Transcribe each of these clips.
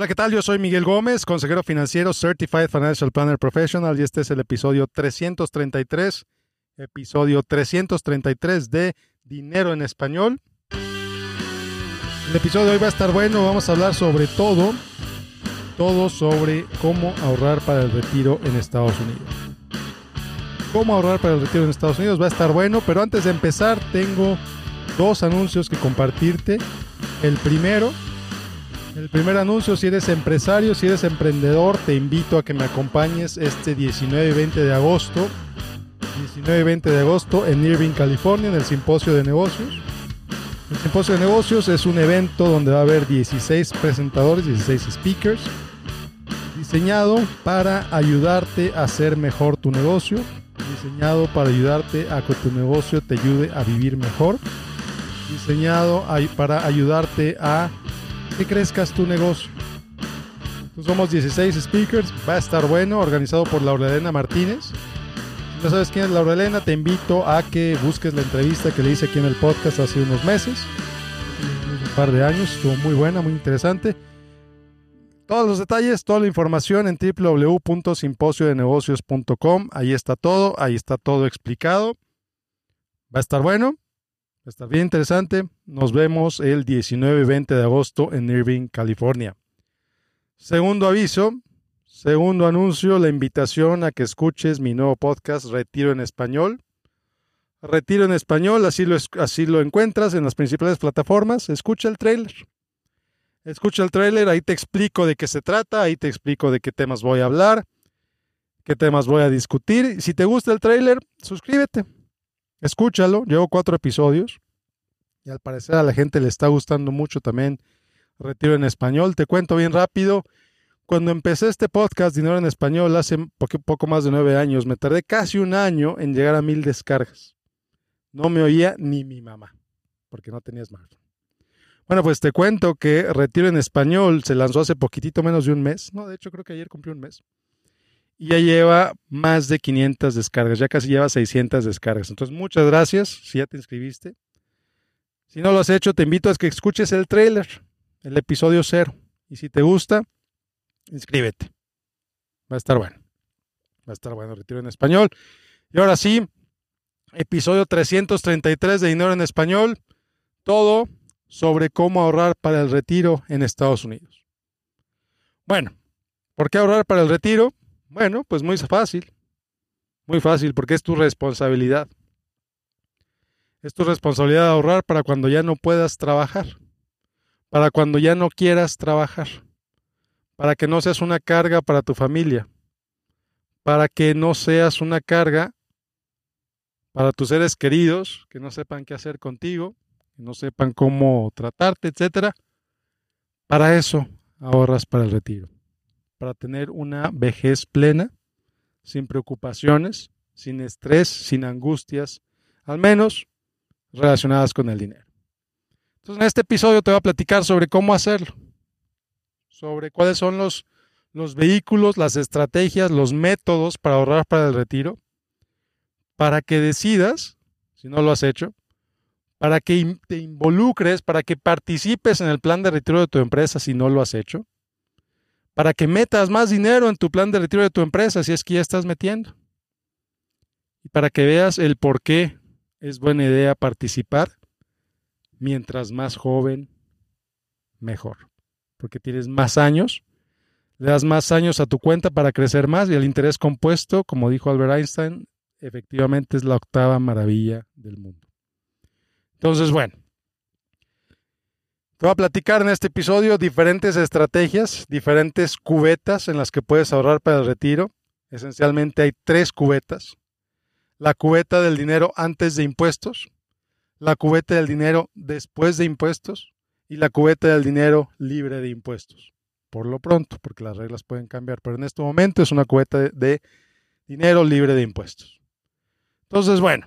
Hola, ¿qué tal? Yo soy Miguel Gómez, consejero financiero Certified Financial Planner Professional y este es el episodio 333, episodio 333 de Dinero en Español. El episodio de hoy va a estar bueno, vamos a hablar sobre todo, todo sobre cómo ahorrar para el retiro en Estados Unidos. Cómo ahorrar para el retiro en Estados Unidos va a estar bueno, pero antes de empezar tengo dos anuncios que compartirte. El primero el primer anuncio, si eres empresario, si eres emprendedor, te invito a que me acompañes este 19 y 20 de agosto. 19 y 20 de agosto en Irving, California, en el Simposio de Negocios. El Simposio de Negocios es un evento donde va a haber 16 presentadores, 16 speakers, diseñado para ayudarte a hacer mejor tu negocio, diseñado para ayudarte a que tu negocio te ayude a vivir mejor, diseñado para ayudarte a que crezcas tu negocio. Somos 16 speakers, va a estar bueno, organizado por Laura Elena Martínez. Si no sabes quién es Laura Elena, te invito a que busques la entrevista que le hice aquí en el podcast hace unos meses, un par de años, estuvo muy buena, muy interesante. Todos los detalles, toda la información en www.simposiodenegocios.com. Ahí está todo, ahí está todo explicado. Va a estar bueno. Está bien interesante. Nos vemos el 19 y 20 de agosto en Irving, California. Segundo aviso, segundo anuncio, la invitación a que escuches mi nuevo podcast Retiro en Español. Retiro en Español, así lo, así lo encuentras en las principales plataformas. Escucha el trailer. Escucha el trailer, ahí te explico de qué se trata, ahí te explico de qué temas voy a hablar, qué temas voy a discutir. Si te gusta el trailer, suscríbete. Escúchalo, llevo cuatro episodios y al parecer a la gente le está gustando mucho también Retiro en Español. Te cuento bien rápido. Cuando empecé este podcast Dinero en Español hace poco, más de nueve años, me tardé casi un año en llegar a mil descargas. No me oía ni mi mamá, porque no tenía smartphone. Bueno, pues te cuento que Retiro en Español se lanzó hace poquitito menos de un mes. No, de hecho creo que ayer cumplió un mes y ya lleva más de 500 descargas, ya casi lleva 600 descargas. Entonces, muchas gracias si ya te inscribiste. Si no lo has hecho, te invito a que escuches el trailer, el episodio cero. Y si te gusta, inscríbete. Va a estar bueno. Va a estar bueno, retiro en español. Y ahora sí, episodio 333 de Dinero en Español. Todo sobre cómo ahorrar para el retiro en Estados Unidos. Bueno, ¿por qué ahorrar para el retiro? Bueno, pues muy fácil. Muy fácil, porque es tu responsabilidad. Es tu responsabilidad ahorrar para cuando ya no puedas trabajar. Para cuando ya no quieras trabajar. Para que no seas una carga para tu familia. Para que no seas una carga para tus seres queridos, que no sepan qué hacer contigo, que no sepan cómo tratarte, etcétera. Para eso ahorras para el retiro para tener una vejez plena, sin preocupaciones, sin estrés, sin angustias, al menos relacionadas con el dinero. Entonces, en este episodio te voy a platicar sobre cómo hacerlo, sobre cuáles son los, los vehículos, las estrategias, los métodos para ahorrar para el retiro, para que decidas, si no lo has hecho, para que te involucres, para que participes en el plan de retiro de tu empresa si no lo has hecho, para que metas más dinero en tu plan de retiro de tu empresa, si es que ya estás metiendo. Y para que veas el por qué es buena idea participar, mientras más joven, mejor. Porque tienes más años, le das más años a tu cuenta para crecer más y el interés compuesto, como dijo Albert Einstein, efectivamente es la octava maravilla del mundo. Entonces, bueno, te voy a platicar en este episodio diferentes estrategias, diferentes cubetas en las que puedes ahorrar para el retiro. Esencialmente hay tres cubetas. La cubeta del dinero antes de impuestos, la cubeta del dinero después de impuestos y la cubeta del dinero libre de impuestos. Por lo pronto, porque las reglas pueden cambiar, pero en este momento es una cubeta de, dinero libre de impuestos. Entonces, bueno,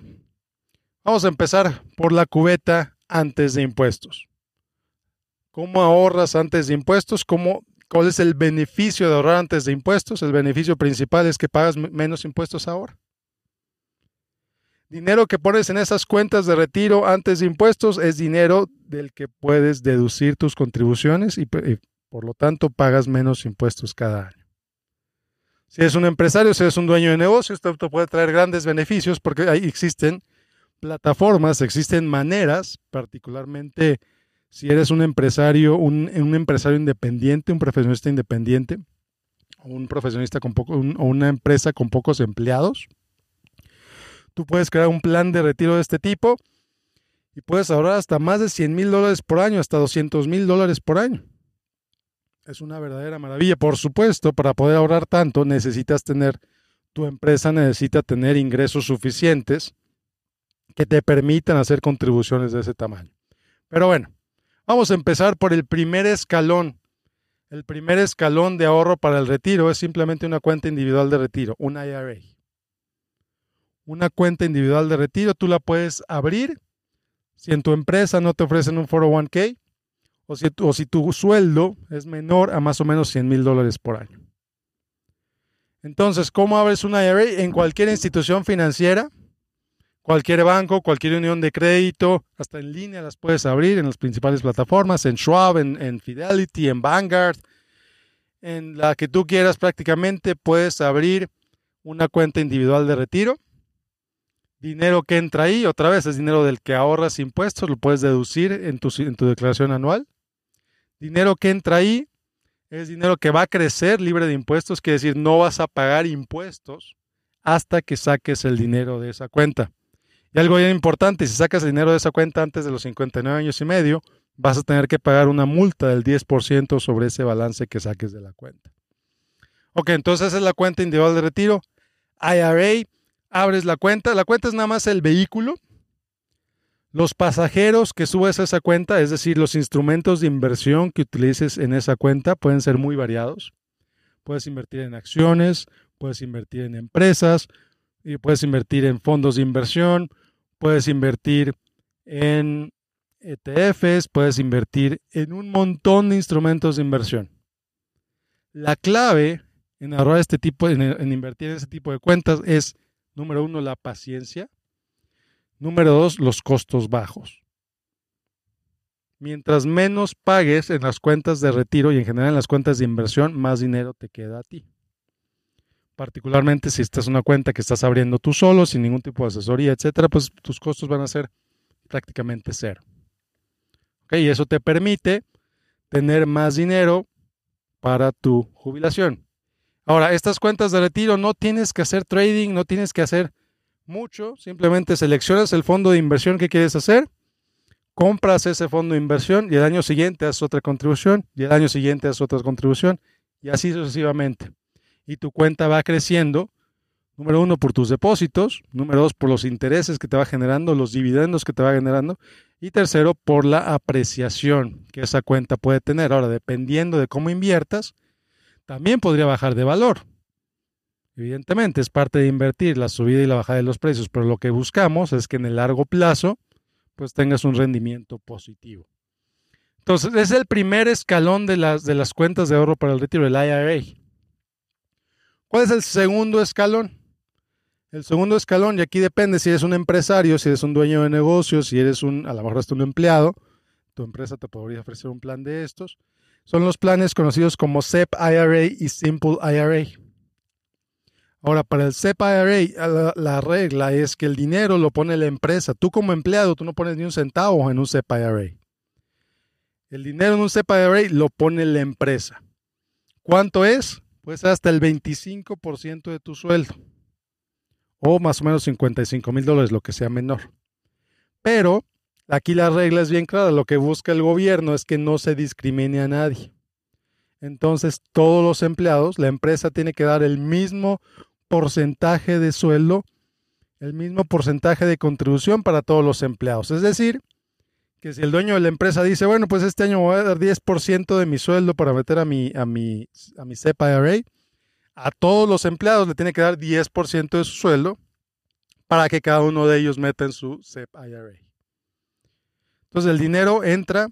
vamos a empezar por la cubeta antes de impuestos. ¿Cómo ahorras antes de impuestos? ¿Cómo, ¿Cuál es el beneficio de ahorrar antes de impuestos? El beneficio principal es que pagas menos impuestos ahora. Dinero que pones en esas cuentas de retiro antes de impuestos es dinero del que puedes deducir tus contribuciones y, Por lo tanto, pagas menos impuestos cada año. Si eres un empresario, si eres un dueño de negocio, esto puede traer grandes beneficios porque ahí existen plataformas, existen maneras, particularmente si eres un empresario, un, empresario independiente, un profesionista independiente, un profesionista con poco, o una empresa con pocos empleados, tú puedes crear un plan de retiro de este tipo y puedes ahorrar hasta más de 100 mil dólares por año, hasta 200 mil dólares por año. Es una verdadera maravilla. Por supuesto, para poder ahorrar tanto necesitas tener, tu empresa necesita tener ingresos suficientes que te permitan hacer contribuciones de ese tamaño. Pero bueno, vamos a empezar por el primer escalón. El primer escalón de ahorro para el retiro es simplemente una cuenta individual de retiro, un IRA. Una cuenta individual de retiro, tú la puedes abrir si en tu empresa no te ofrecen un 401k o si, o si tu sueldo es menor a más o menos 100 mil dólares por año. Entonces, ¿cómo abres una IRA? En cualquier institución financiera, cualquier banco, cualquier unión de crédito, hasta en línea las puedes abrir en las principales plataformas, en Schwab, en, Fidelity, en Vanguard, en la que tú quieras prácticamente puedes abrir una cuenta individual de retiro. Dinero que entra ahí, otra vez es dinero del que ahorras impuestos, lo puedes deducir en tu, declaración anual. Dinero que entra ahí es dinero que va a crecer libre de impuestos, quiere decir, no vas a pagar impuestos hasta que saques el dinero de esa cuenta. Y algo bien importante, si sacas el dinero de esa cuenta antes de los 59 años y medio, vas a tener que pagar una multa del 10% sobre ese balance que saques de la cuenta. Ok, entonces esa es la cuenta individual de retiro. IRA, abres la cuenta. La cuenta es nada más el vehículo los pasajeros que subes a esa cuenta, es decir, los instrumentos de inversión que utilices en esa cuenta pueden ser muy variados. Puedes invertir en acciones, puedes invertir en empresas, y puedes invertir en fondos de inversión, puedes invertir en ETFs, puedes invertir en un montón de instrumentos de inversión. La clave en ahorrar este tipo, en invertir en ese tipo de cuentas es, número uno, la paciencia Número dos, los costos bajos. Mientras menos pagues en las cuentas de retiro y en general en las cuentas de inversión, más dinero te queda a ti. Particularmente si esta es una cuenta que estás abriendo tú solo, sin ningún tipo de asesoría, etcétera, pues tus costos van a ser prácticamente cero. Y eso te permite tener más dinero para tu jubilación. Ahora, estas cuentas de retiro no tienes que hacer trading, no tienes que hacer mucho, simplemente seleccionas el fondo de inversión que quieres hacer, compras ese fondo de inversión y el año siguiente haces otra contribución y el año siguiente haces otra contribución y así sucesivamente. Y tu cuenta va creciendo, número uno, por tus depósitos, número dos, por los intereses que te va generando, los dividendos que te va generando y tercero, por la apreciación que esa cuenta puede tener. Ahora, dependiendo de cómo inviertas, también podría bajar de valor. Evidentemente es parte de invertir la subida y la bajada de los precios, pero lo que buscamos es que en el largo plazo pues tengas un rendimiento positivo. Entonces, es el primer escalón de las, de las cuentas de ahorro para el retiro, el IRA. ¿Cuál es el segundo escalón? El segundo escalón, y aquí depende si eres un empresario, si eres un dueño de negocios, si eres un, a lo mejor eres un empleado, tu empresa te podría ofrecer un plan de estos. Son los planes conocidos como SEP IRA y Simple IRA. Ahora, para el SEPA IRA, la, regla es que el dinero lo pone la empresa. Tú como empleado, tú no pones ni un centavo en un SEPA IRA. El dinero en un SEPA IRA lo pone la empresa. ¿Cuánto es? Pues hasta el 25% de tu sueldo. O más o menos 55 mil dólares, lo que sea menor. Pero aquí la regla es bien clara. Lo que busca el gobierno es que no se discrimine a nadie. Entonces, todos los empleados, la empresa tiene que dar el mismo porcentaje de sueldo, el mismo porcentaje de contribución para todos los empleados. Es decir, que si el dueño de la empresa dice, bueno, pues este año voy a dar 10% de mi sueldo para meter a mi, a mi, a mi SEPA IRA, a todos los empleados le tiene que dar 10% de su sueldo para que cada uno de ellos meta en su SEPA IRA. Entonces el dinero entra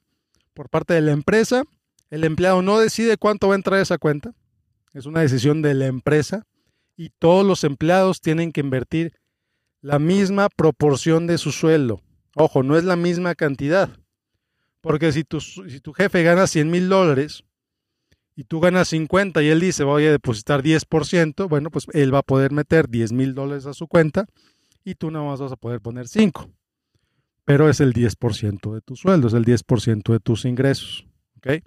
por parte de la empresa, el empleado no decide cuánto va a entrar esa cuenta, es una decisión de la empresa y todos los empleados tienen que invertir la misma proporción de su sueldo. Ojo, no es la misma cantidad. Porque si tu, si tu jefe gana 100 mil dólares y tú ganas 50 y él dice voy a depositar 10%, bueno, pues él va a poder meter 10 mil dólares a su cuenta y tú nada más vas a poder poner 5. Pero es el 10% de tu sueldo, es el 10% de tus ingresos. ¿ok?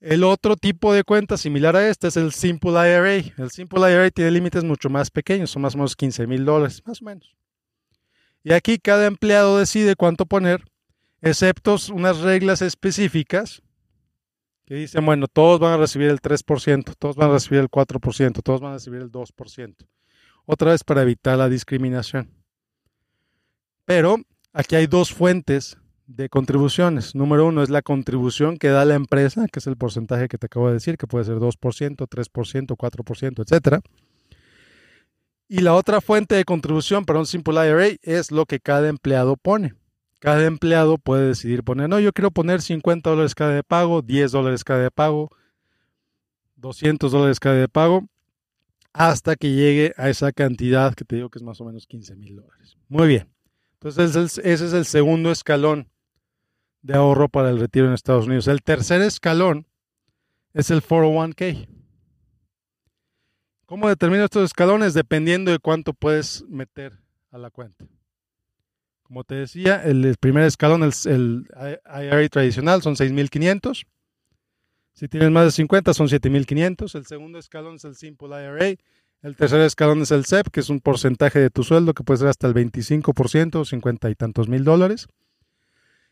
El otro tipo de cuenta similar a este es el Simple IRA. El Simple IRA tiene límites mucho más pequeños, son más o menos 15 mil dólares, más o menos. Y aquí cada empleado decide cuánto poner, excepto unas reglas específicas que dicen, bueno, todos van a recibir el 3%, todos van a recibir el 4%, todos van a recibir el 2%. Otra vez para evitar la discriminación. Pero aquí hay dos fuentes de contribuciones. Número uno es la contribución que da la empresa, que es el porcentaje que te acabo de decir, que puede ser 2%, 3%, 4%, etc. Y la otra fuente de contribución para un Simple IRA es lo que cada empleado pone. Cada empleado puede decidir poner, no, yo quiero poner 50 dólares cada de pago, 10 dólares cada de pago, 200 dólares cada de pago, hasta que llegue a esa cantidad que te digo que es más o menos 15 mil dólares. Muy bien. Entonces ese es el segundo escalón de ahorro para el retiro en Estados Unidos. El tercer escalón es el 401k. ¿Cómo determino estos escalones? Dependiendo de cuánto puedes meter a la cuenta. Como te decía, el primer escalón, el, IRA tradicional, son 6.500. Si tienes más de 50, son 7.500. El segundo escalón es el Simple IRA. El tercer escalón es el SEP, que es un porcentaje de tu sueldo que puede ser hasta el 25%, 50 y tantos mil dólares.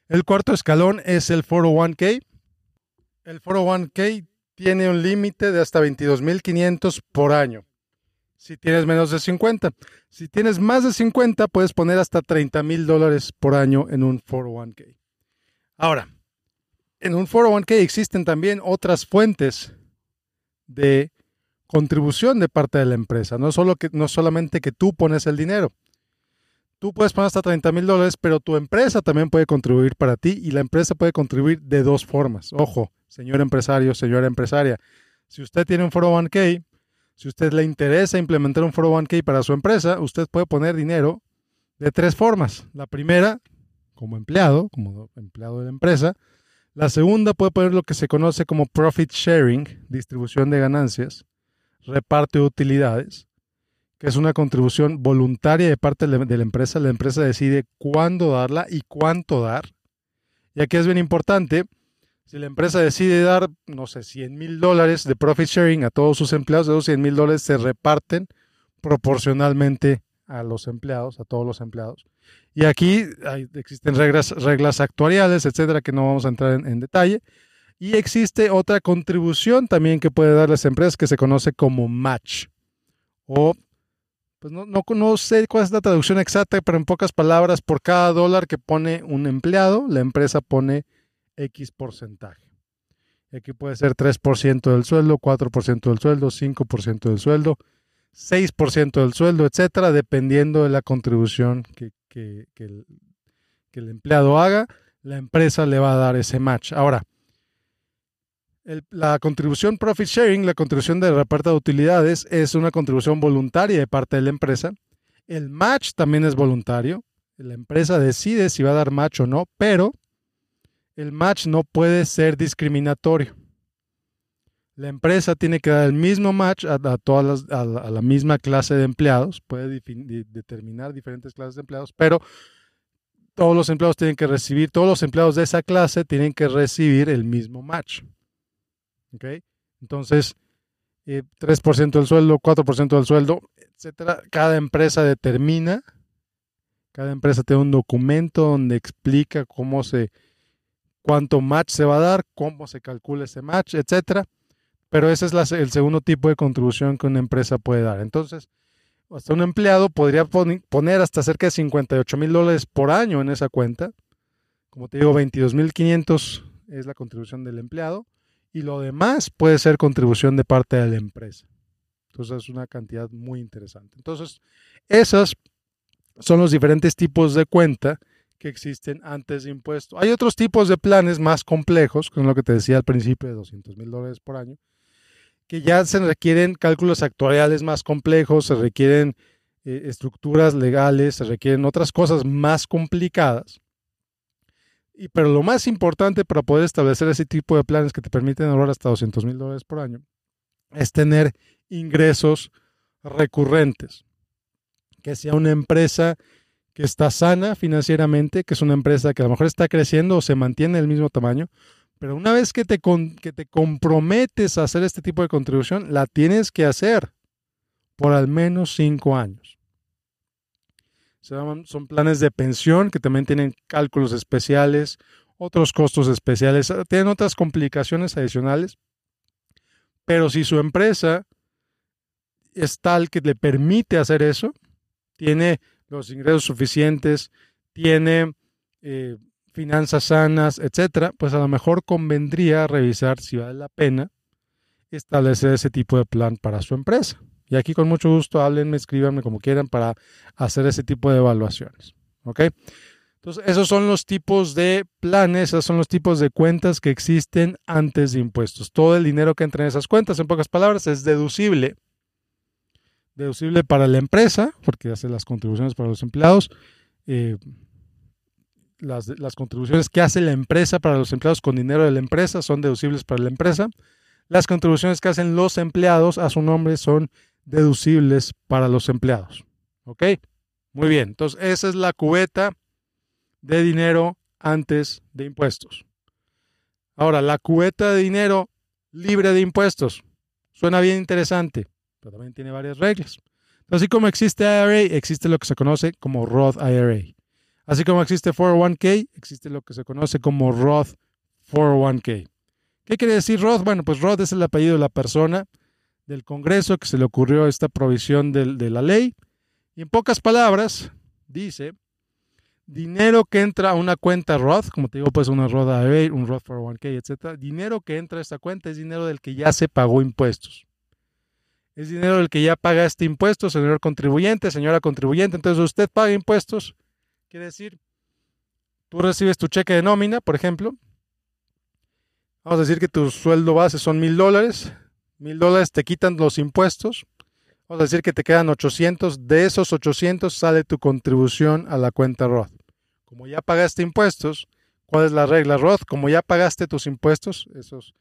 El cuarto escalón es el 401k. El 401k tiene un límite de hasta 22.500 por año. Si tienes menos de 50. Si tienes más de 50, puedes poner hasta 30 mil dólares por año en un 401k. Ahora, en un 401k existen también otras fuentes de contribución de parte de la empresa. No, solo que, no solamente que tú pones el dinero. Tú puedes poner hasta 30 mil dólares, pero tu empresa también puede contribuir para ti y la empresa puede contribuir de dos formas. Ojo, señor empresario, señora empresaria, si usted tiene un 401k, si usted le interesa implementar un 401k para su empresa, usted puede poner dinero de tres formas. La primera, como empleado, como empleado de la empresa. La segunda puede poner lo que se conoce como profit sharing, distribución de ganancias, reparto de utilidades que es una contribución voluntaria de parte de la empresa. La empresa decide cuándo darla y cuánto dar. Y aquí es bien importante, si la empresa decide dar, no sé, 100 mil dólares de profit sharing a todos sus empleados, esos 100 mil dólares se reparten proporcionalmente a los empleados, a todos los empleados. Y aquí existen reglas, reglas actuariales, etcétera, que no vamos a entrar en, en detalle. Y existe otra contribución también que puede dar las empresas que se conoce como match o pues no, no, sé cuál es la traducción exacta, pero en pocas palabras, por cada dólar que pone un empleado, la empresa pone X porcentaje. Aquí puede ser 3% del sueldo, 4% del sueldo, 5% del sueldo, 6% del sueldo, etcétera, dependiendo de la contribución que, que, el, que el empleado haga, la empresa le va a dar ese match. Ahora, la contribución profit sharing, la contribución de reparto de utilidades, es una contribución voluntaria de parte de la empresa. El match también es voluntario. La empresa decide si va a dar match o no, pero el match no puede ser discriminatorio. La empresa tiene que dar el mismo match a, todas a, la, misma clase de empleados, puede determinar diferentes clases de empleados, pero todos los empleados tienen que recibir, todos los empleados de esa clase tienen que recibir el mismo match. Entonces, 3% eh, del sueldo, 4% del sueldo, etcétera. Cada empresa determina, cada empresa tiene un documento donde explica cómo se, cuánto match se va a dar, cómo se calcula ese match, etcétera. Pero ese es el segundo tipo de contribución que una empresa puede dar. Entonces, hasta un empleado podría poner hasta cerca de 58 mil dólares por año en esa cuenta. Como te digo, 22 mil 500 es la contribución del empleado y lo demás puede ser contribución de parte de la empresa. Entonces es una cantidad muy interesante. Entonces, esos son los diferentes tipos de cuenta que existen antes de impuesto. Hay otros tipos de planes más complejos, con lo que te decía al principio de 200 mil dólares por año, que ya se requieren cálculos actuariales más complejos, se requieren eh, estructuras legales, se requieren otras cosas más complicadas Y, pero lo más importante para poder establecer ese tipo de planes que te permiten ahorrar hasta 200 mil dólares por año es tener ingresos recurrentes. Que sea una empresa que está sana financieramente, que es una empresa que a lo mejor está creciendo o se mantiene el mismo tamaño, pero una vez que te, que te comprometes a hacer este tipo de contribución, la tienes que hacer por al menos cinco años. Son planes de pensión que también tienen cálculos especiales, otros costos especiales, tienen otras complicaciones adicionales, pero si su empresa es tal que le permite hacer eso, tiene los ingresos suficientes, tiene eh, finanzas sanas, etcétera, pues a lo mejor convendría revisar si vale la pena establecer ese tipo de plan para su empresa. Y aquí con mucho gusto háblenme, escríbanme como quieran para hacer ese tipo de evaluaciones. ¿Ok? Entonces, esos son los tipos de planes, esos son los tipos de cuentas que existen antes de impuestos. Todo el dinero que entra en esas cuentas, en pocas palabras, es deducible. Deducible para la empresa, porque hace las contribuciones para los empleados. Eh, las, las, contribuciones que hace la empresa para los empleados con dinero de la empresa son deducibles para la empresa. Las contribuciones que hacen los empleados a su nombre son deducibles para los empleados. ¿Ok? Muy bien, entonces esa es la cubeta de dinero antes de impuestos. Ahora, la cubeta de dinero libre de impuestos. Suena bien interesante, pero también tiene varias reglas. Así como existe IRA, existe lo que se conoce como Roth IRA. Así como existe 401k, existe lo que se conoce como Roth 401k. ¿Qué quiere decir Roth? Bueno, pues Roth es el apellido de la persona del Congreso que se le ocurrió esta provisión de, la ley. Y en pocas palabras, dice, dinero que entra a una cuenta Roth, como te digo, pues una Roth IRA, un Roth 401k, etcétera, dinero que entra a esta cuenta es dinero del que ya se pagó impuestos. Es dinero del que ya paga este impuesto, señor contribuyente, señora contribuyente. Entonces, usted paga impuestos, quiere decir, tú recibes tu cheque de nómina, por ejemplo. Vamos a decir que tu sueldo base son mil dólares mil dólares te quitan los impuestos. Vamos a decir que te quedan 800. De esos 800 sale tu contribución a la cuenta Roth. Como ya pagaste impuestos, ¿cuál es la regla Roth? Como ya pagaste tus impuestos, esos,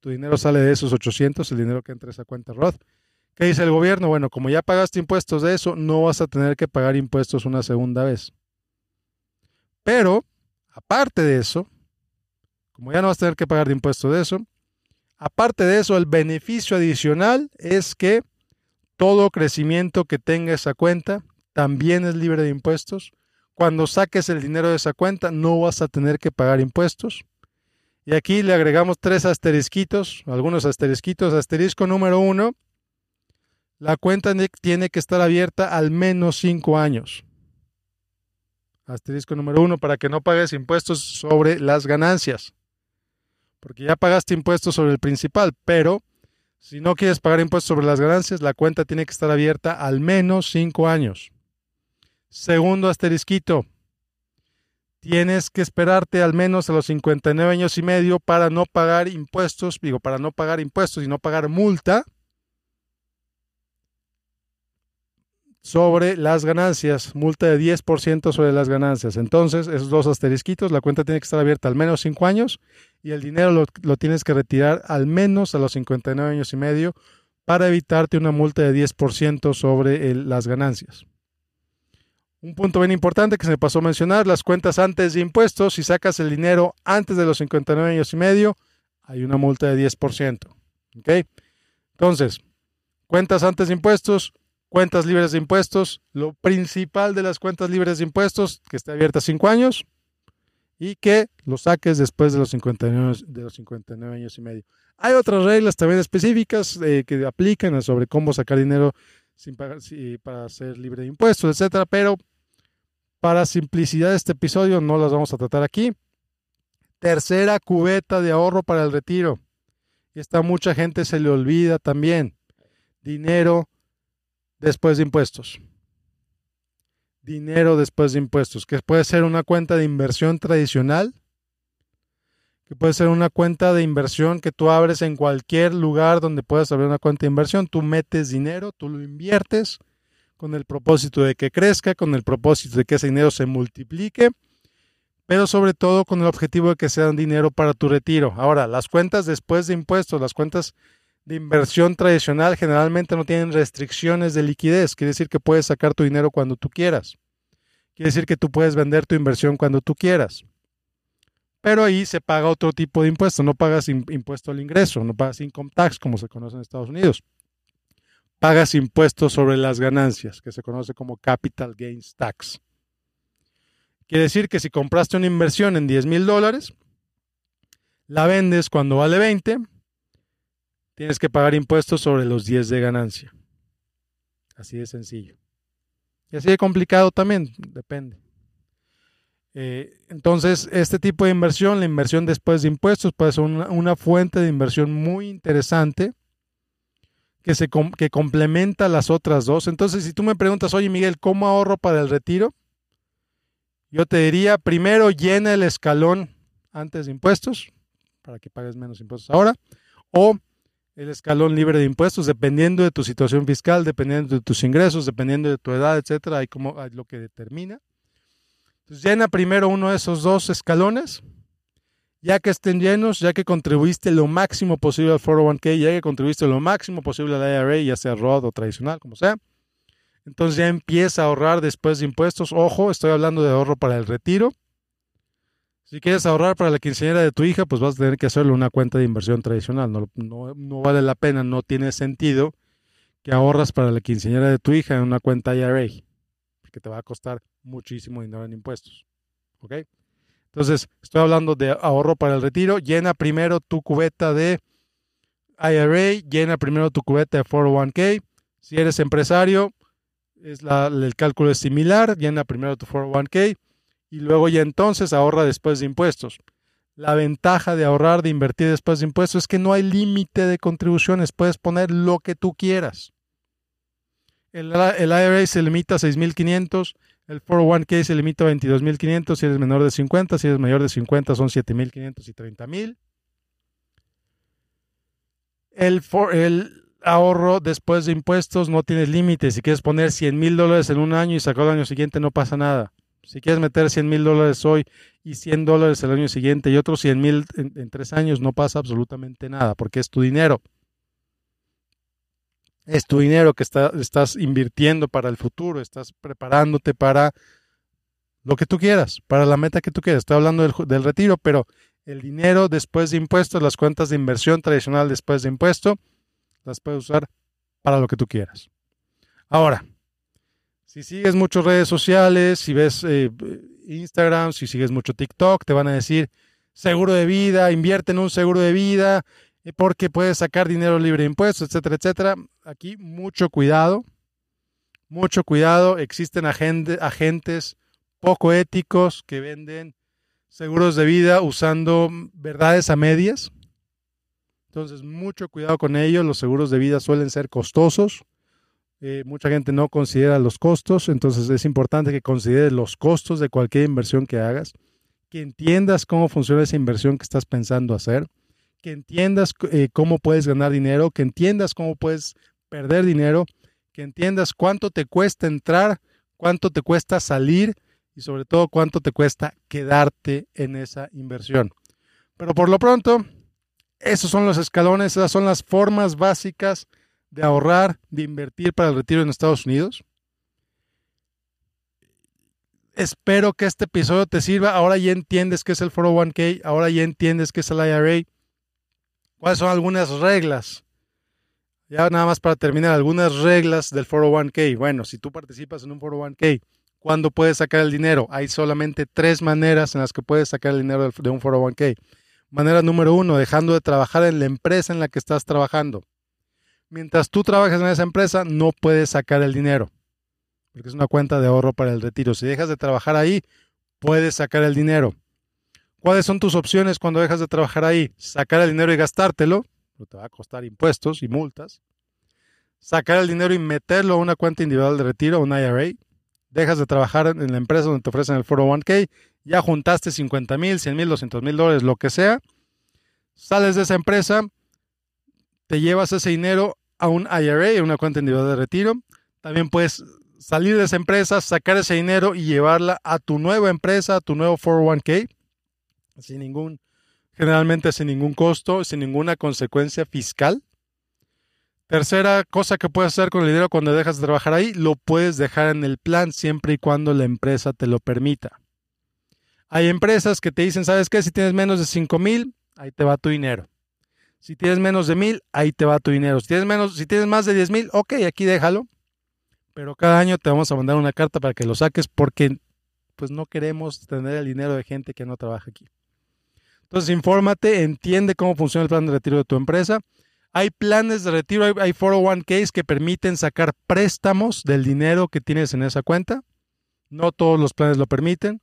tu dinero sale de esos 800, el dinero que entra a esa cuenta Roth. ¿Qué dice el gobierno? Bueno, como ya pagaste impuestos de eso, no vas a tener que pagar impuestos una segunda vez. Pero, aparte de eso, como ya no vas a tener que pagar de impuestos de eso, Aparte de eso, el beneficio adicional es que todo crecimiento que tenga esa cuenta también es libre de impuestos. Cuando saques el dinero de esa cuenta no vas a tener que pagar impuestos. Y aquí le agregamos tres asterisquitos, algunos asterisquitos. Asterisco número uno, la cuenta tiene que estar abierta al menos cinco años. Asterisco número uno, para que no pagues impuestos sobre las ganancias porque ya pagaste impuestos sobre el principal, pero si no quieres pagar impuestos sobre las ganancias, la cuenta tiene que estar abierta al menos cinco años. Segundo asterisquito, tienes que esperarte al menos a los 59 años y medio para no pagar impuestos, digo, para no pagar impuestos y no pagar multa sobre las ganancias, multa de 10% sobre las ganancias. Entonces, esos dos asterisquitos, la cuenta tiene que estar abierta al menos 5 años y el dinero lo, tienes que retirar al menos a los 59 años y medio para evitarte una multa de 10% sobre las ganancias. Un punto bien importante que se me pasó a mencionar, las cuentas antes de impuestos, si sacas el dinero antes de los 59 años y medio, hay una multa de 10%. ¿Ok? Entonces, cuentas antes de impuestos, cuentas libres de impuestos. Lo principal de las cuentas libres de impuestos, que esté abierta cinco años y que lo saques después de los 59, de los 59 años y medio. Hay otras reglas también específicas eh, que aplican sobre cómo sacar dinero sin pagar, para ser libre de impuestos, etcétera, pero para simplicidad de este episodio no las vamos a tratar aquí. Tercera cubeta de ahorro para el retiro. Esta mucha gente se le olvida también. Dinero después de impuestos. Dinero después de impuestos, que puede ser una cuenta de inversión tradicional, que puede ser una cuenta de inversión que tú abres en cualquier lugar donde puedas abrir una cuenta de inversión, tú metes dinero, tú lo inviertes con el propósito de que crezca, con el propósito de que ese dinero se multiplique, pero sobre todo con el objetivo de que sean dinero para tu retiro. Ahora, las cuentas después de impuestos, las cuentas de inversión tradicional generalmente no tienen restricciones de liquidez, quiere decir que puedes sacar tu dinero cuando tú quieras. Quiere decir que tú puedes vender tu inversión cuando tú quieras. Pero ahí se paga otro tipo de impuesto, no pagas impuesto al ingreso, no pagas income tax como se conoce en Estados Unidos. Pagas impuestos sobre las ganancias, que se conoce como capital gains tax. Quiere decir que si compraste una inversión en 10 mil dólares, la vendes cuando vale 20, tienes que pagar impuestos sobre los 10 de ganancia. Así de sencillo. Y así de complicado también, depende. Eh, entonces, este tipo de inversión, la inversión después de impuestos, puede ser una, fuente de inversión muy interesante que, se, que complementa las otras dos. Entonces, si tú me preguntas, oye Miguel, ¿cómo ahorro para el retiro? Yo te diría, primero llena el escalón antes de impuestos, para que pagues menos impuestos ahora, o el escalón libre de impuestos, dependiendo de tu situación fiscal, dependiendo de tus ingresos, dependiendo de tu edad, etcétera, hay como hay lo que determina. Entonces llena primero uno de esos dos escalones, ya que estén llenos, ya que contribuiste lo máximo posible al 401k, ya que contribuiste lo máximo posible al IRA, ya sea ROD o tradicional, como sea. Entonces ya empieza a ahorrar después de impuestos. Ojo, estoy hablando de ahorro para el retiro. Si quieres ahorrar para la quinceañera de tu hija, pues vas a tener que hacerlo una cuenta de inversión tradicional. No, no, vale la pena, no tiene sentido que ahorras para la quinceañera de tu hija en una cuenta IRA, porque te va a costar muchísimo dinero en impuestos. ¿Ok? Entonces, estoy hablando de ahorro para el retiro. Llena primero tu cubeta de IRA, llena primero tu cubeta de 401k. Si eres empresario, es el cálculo es similar. Llena primero tu 401k y luego ya entonces ahorra después de impuestos. La ventaja de ahorrar, de invertir después de impuestos es que no hay límite de contribuciones. Puedes poner lo que tú quieras. El, el IRA se limita a 6.500 el 401k se limita a 22.500 si eres menor de 50, si eres mayor de 50 son 7.500 y 30.000. El, el ahorro después de impuestos no tiene límite. Si quieres poner 100 mil dólares en un año y sacar el año siguiente, no pasa nada. Si quieres meter 100 mil dólares hoy y 100 dólares el año siguiente y otros 100 mil en tres años, no pasa absolutamente nada porque es tu dinero es tu dinero que estás invirtiendo para el futuro, estás preparándote para lo que tú quieras, para la meta que tú quieras. Estoy hablando del, retiro, pero el dinero después de impuestos, las cuentas de inversión tradicional después de impuesto, las puedes usar para lo que tú quieras. Ahora, si sigues muchas redes sociales, si ves eh, Instagram, si sigues mucho TikTok, te van a decir seguro de vida, invierte en un seguro de vida, eh, porque puedes sacar dinero libre de impuestos, etcétera, etcétera. Aquí mucho cuidado, mucho cuidado. Existen agentes poco éticos que venden seguros de vida usando verdades a medias. Entonces, mucho cuidado con ellos. Los seguros de vida suelen ser costosos. Eh, mucha gente no considera los costos, entonces es importante que consideres los costos de cualquier inversión que hagas, que entiendas cómo funciona esa inversión que estás pensando hacer que entiendas eh, cómo puedes ganar dinero, que entiendas cómo puedes perder dinero, que entiendas cuánto te cuesta entrar, cuánto te cuesta salir y sobre todo cuánto te cuesta quedarte en esa inversión. Pero por lo pronto, esos son los escalones, esas son las formas básicas de ahorrar, de invertir para el retiro en Estados Unidos. Espero que este episodio te sirva. Ahora ya entiendes qué es el 401k, ahora ya entiendes qué es el IRA. ¿Cuáles son algunas reglas? Ya nada más para terminar, algunas reglas del 401k. Bueno, si tú participas en un 401k, ¿cuándo puedes sacar el dinero? Hay solamente tres maneras en las que puedes sacar el dinero de un 401k. Manera número uno, dejando de trabajar en la empresa en la que estás trabajando. Mientras tú trabajas en esa empresa, no puedes sacar el dinero, porque es una cuenta de ahorro para el retiro. Si dejas de trabajar ahí, puedes sacar el dinero. ¿Cuáles son tus opciones cuando dejas de trabajar ahí? Sacar el dinero y gastártelo, pero te va a costar impuestos y multas. Sacar el dinero y meterlo a una cuenta individual de retiro, un IRA. Dejas de trabajar en la empresa donde te ofrecen el 401k, ya juntaste 50 mil, 100 mil, 200 mil dólares, lo que sea. Sales de esa empresa, te llevas ese dinero a un IRA, una cuenta individual de retiro. También puedes salir de esa empresa, sacar ese dinero y llevarla a tu nueva empresa, a tu nuevo 401k, sin ningún, generalmente sin ningún costo, sin ninguna consecuencia fiscal. Tercera cosa que puedes hacer con el dinero cuando dejas de trabajar ahí, lo puedes dejar en el plan siempre y cuando la empresa te lo permita. Hay empresas que te dicen, ¿sabes qué? Si tienes menos de 5 mil, ahí te va tu dinero. Si tienes menos de mil, ahí te va tu dinero. Si tienes, menos, si tienes más de 10 mil, ok, aquí déjalo. Pero cada año te vamos a mandar una carta para que lo saques porque pues no queremos tener el dinero de gente que no trabaja aquí. Entonces, infórmate, entiende cómo funciona el plan de retiro de tu empresa. Hay planes de retiro, hay, 401ks que permiten sacar préstamos del dinero que tienes en esa cuenta. No todos los planes lo permiten.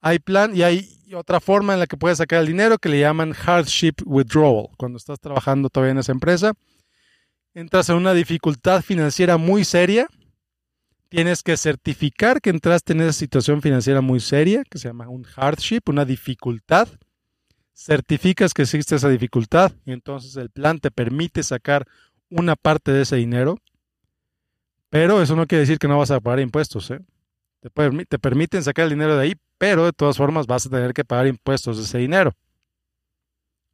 Hay plan y hay otra forma en la que puedes sacar el dinero que le llaman hardship withdrawal. Cuando estás trabajando todavía en esa empresa, entras en una dificultad financiera muy seria. Tienes que certificar que entraste en esa situación financiera muy seria, que se llama un hardship, una dificultad certificas que existe esa dificultad y entonces el plan te permite sacar una parte de ese dinero, pero eso no quiere decir que no vas a pagar impuestos. ¿eh? Te, te, permiten sacar el dinero de ahí, pero de todas formas vas a tener que pagar impuestos de ese dinero.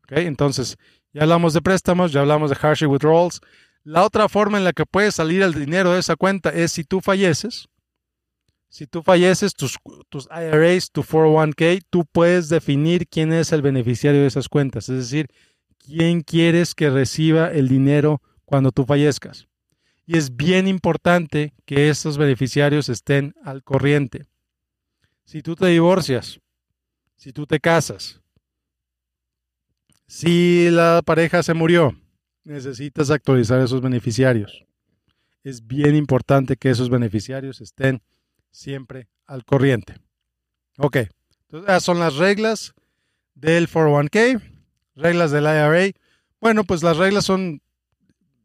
Entonces, ya hablamos de préstamos, ya hablamos de hardship withdrawals. La otra forma en la que puede salir el dinero de esa cuenta es si tú falleces si tú falleces, tus, tus IRAs, tu 401k, tú puedes definir quién es el beneficiario de esas cuentas, es decir, quién quieres que reciba el dinero cuando tú fallezcas. Y es bien importante que esos beneficiarios estén al corriente. Si tú te divorcias, si tú te casas, si la pareja se murió, necesitas actualizar esos beneficiarios. Es bien importante que esos beneficiarios estén siempre al corriente. Ok, entonces esas son las reglas del 401k, reglas del IRA. Bueno, pues las reglas son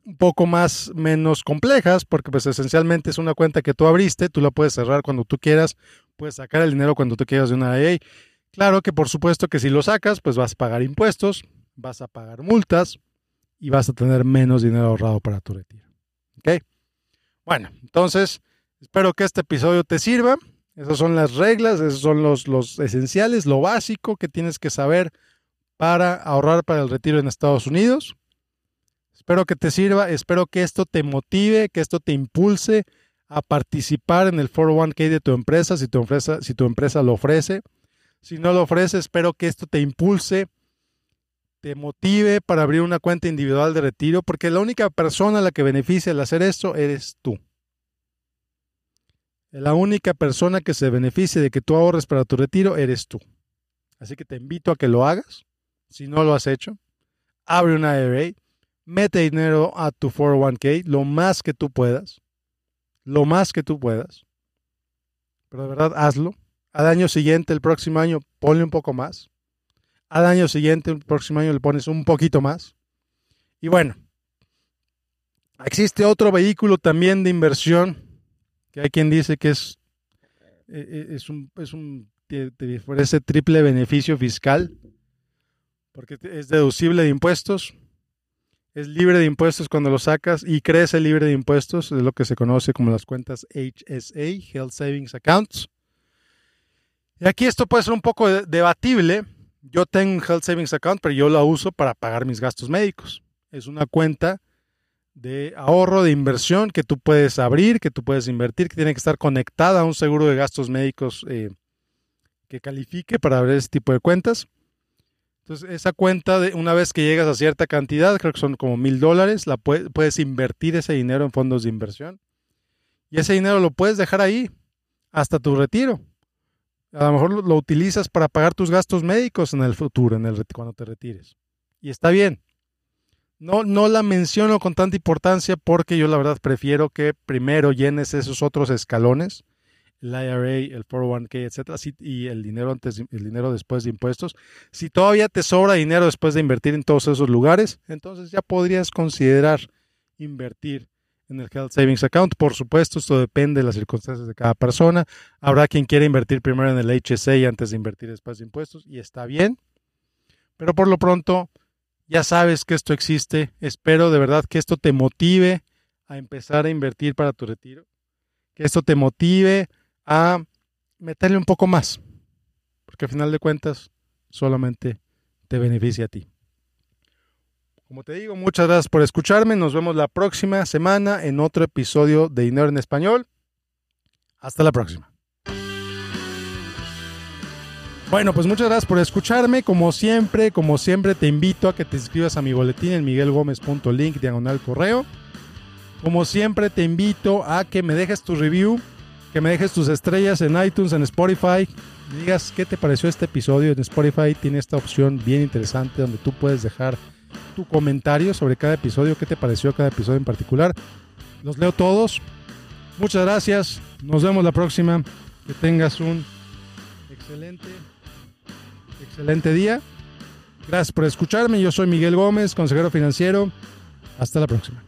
un poco más menos complejas porque pues esencialmente es una cuenta que tú abriste, tú la puedes cerrar cuando tú quieras, puedes sacar el dinero cuando tú quieras de una IRA. Claro que por supuesto que si lo sacas, pues vas a pagar impuestos, vas a pagar multas y vas a tener menos dinero ahorrado para tu retiro. Bueno, entonces Espero que este episodio te sirva. Esas son las reglas, esos son los, los esenciales, lo básico que tienes que saber para ahorrar para el retiro en Estados Unidos. Espero que te sirva, espero que esto te motive, que esto te impulse a participar en el 401k de tu empresa, si tu empresa, si tu empresa lo ofrece. Si no lo ofrece, espero que esto te impulse, te motive para abrir una cuenta individual de retiro, porque la única persona a la que beneficia el hacer esto eres tú. La única persona que se beneficie de que tú ahorres para tu retiro eres tú. Así que te invito a que lo hagas. Si no lo has hecho, abre una IRA, mete dinero a tu 401k lo más que tú puedas. Lo más que tú puedas. Pero de verdad, hazlo. Al año siguiente, el próximo año, ponle un poco más. Al año siguiente, el próximo año, le pones un poquito más. Y bueno, existe otro vehículo también de inversión que hay quien dice que es, eh, eh, es un, es un ofrece triple beneficio fiscal, porque es deducible de impuestos, es libre de impuestos cuando lo sacas y crece libre de impuestos, es lo que se conoce como las cuentas HSA, Health Savings Accounts. Y aquí esto puede ser un poco debatible. Yo tengo un Health Savings Account, pero yo la uso para pagar mis gastos médicos. Es una cuenta de ahorro, de inversión que tú puedes abrir, que tú puedes invertir, que tiene que estar conectada a un seguro de gastos médicos eh, que califique para abrir ese tipo de cuentas. Entonces, esa cuenta, de, una vez que llegas a cierta cantidad, creo que son como mil dólares, la puedes invertir ese dinero en fondos de inversión. Y ese dinero lo puedes dejar ahí hasta tu retiro. A lo mejor lo, utilizas para pagar tus gastos médicos en el futuro, en el, cuando te retires. Y está bien. No, no la menciono con tanta importancia porque yo la verdad prefiero que primero llenes esos otros escalones, el IRA, el 401k, etcétera, y el dinero antes, el dinero después de impuestos. Si todavía te sobra dinero después de invertir en todos esos lugares, entonces ya podrías considerar invertir en el Health Savings Account. Por supuesto, esto depende de las circunstancias de cada persona. Habrá quien quiera invertir primero en el HSA antes de invertir después de impuestos y está bien. Pero por lo pronto, ya sabes que esto existe. Espero de verdad que esto te motive a empezar a invertir para tu retiro. que esto te motive a meterle un poco más, porque al final de cuentas solamente te beneficia a ti. Como te digo, muchas gracias por escucharme. Nos vemos la próxima semana en otro episodio de Dinero en Español. Hasta la próxima. Bueno, pues muchas gracias por escucharme. Como siempre, como siempre, te invito a que te inscribas a mi boletín en miguelgomez.link diagonal correo. Como siempre, te invito a que me dejes tu review, que me dejes tus estrellas en iTunes, en Spotify. Digas qué te pareció este episodio. En Spotify tiene esta opción bien interesante donde tú puedes dejar tu comentario sobre cada episodio, qué te pareció cada episodio en particular. Los leo todos. Muchas gracias. Nos vemos la próxima. Que tengas un excelente excelente día. Gracias por escucharme. Yo soy Miguel Gómez, consejero financiero. Hasta la próxima.